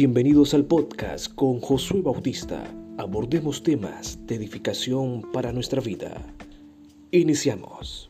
Bienvenidos al podcast con Josué Bautista. Abordemos temas de edificación para nuestra vida. Iniciamos.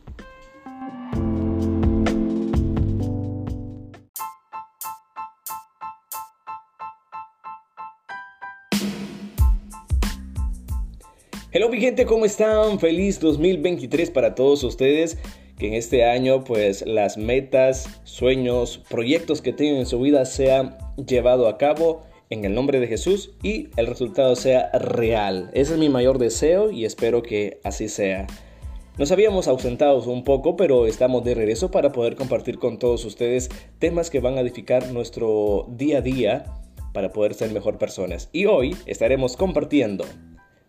Hello mi gente, ¿cómo están? Feliz 2023 para todos ustedes. Que en este año pues las metas, sueños, proyectos que tienen en su vida sean llevado a cabo en el nombre de Jesús y el resultado sea real. Ese es mi mayor deseo y espero que así sea. Nos habíamos ausentado un poco, pero estamos de regreso para poder compartir con todos ustedes temas que van a edificar nuestro día a día para poder ser mejor personas. Y hoy estaremos compartiendo,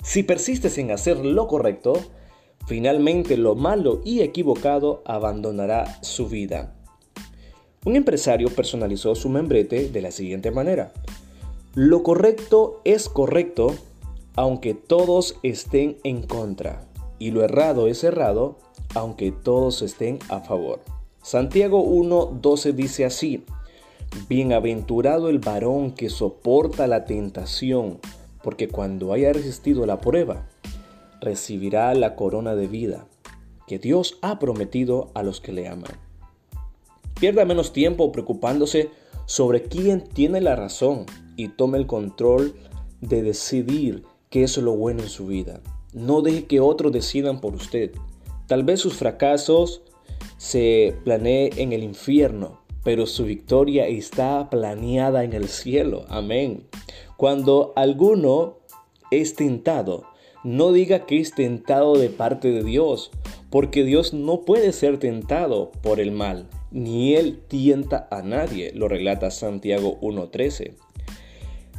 si persistes en hacer lo correcto, finalmente lo malo y equivocado abandonará su vida. Un empresario personalizó su membrete de la siguiente manera. Lo correcto es correcto aunque todos estén en contra. Y lo errado es errado aunque todos estén a favor. Santiago 1.12 dice así. Bienaventurado el varón que soporta la tentación, porque cuando haya resistido la prueba, recibirá la corona de vida que Dios ha prometido a los que le aman. Pierda menos tiempo preocupándose sobre quién tiene la razón y tome el control de decidir qué es lo bueno en su vida. No deje que otros decidan por usted. Tal vez sus fracasos se planee en el infierno, pero su victoria está planeada en el cielo. Amén. Cuando alguno es tentado, no diga que es tentado de parte de Dios, porque Dios no puede ser tentado por el mal ni él tienta a nadie, lo relata Santiago 1.13.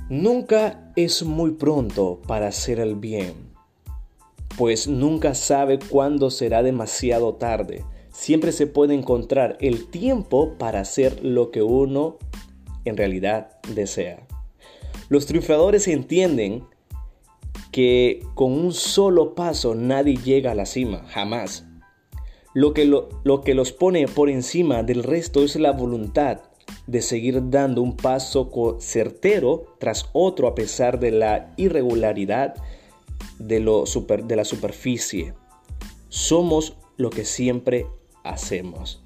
Nunca es muy pronto para hacer el bien, pues nunca sabe cuándo será demasiado tarde. Siempre se puede encontrar el tiempo para hacer lo que uno en realidad desea. Los triunfadores entienden que con un solo paso nadie llega a la cima, jamás. Lo que, lo, que los pone por encima del resto es la voluntad de seguir dando un paso certero tras otro a pesar de la irregularidad de, de la superficie. Somos lo que siempre hacemos.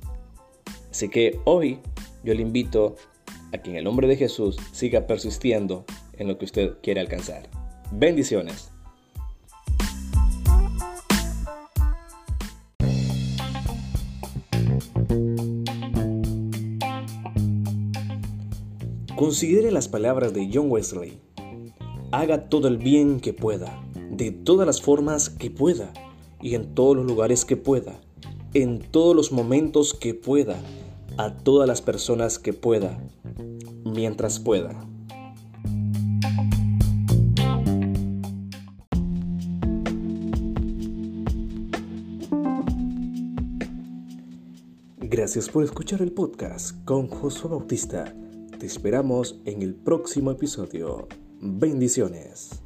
Así que hoy yo le invito a que en el nombre de Jesús siga persistiendo en lo que usted quiere alcanzar. Bendiciones. Considere las palabras de John Wesley. Haga todo el bien que pueda, de todas las formas que pueda, y en todos los lugares que pueda, en todos los momentos que pueda, a todas las personas que pueda, mientras pueda. Gracias por escuchar el podcast con Josué Bautista. Te esperamos en el próximo episodio. Bendiciones.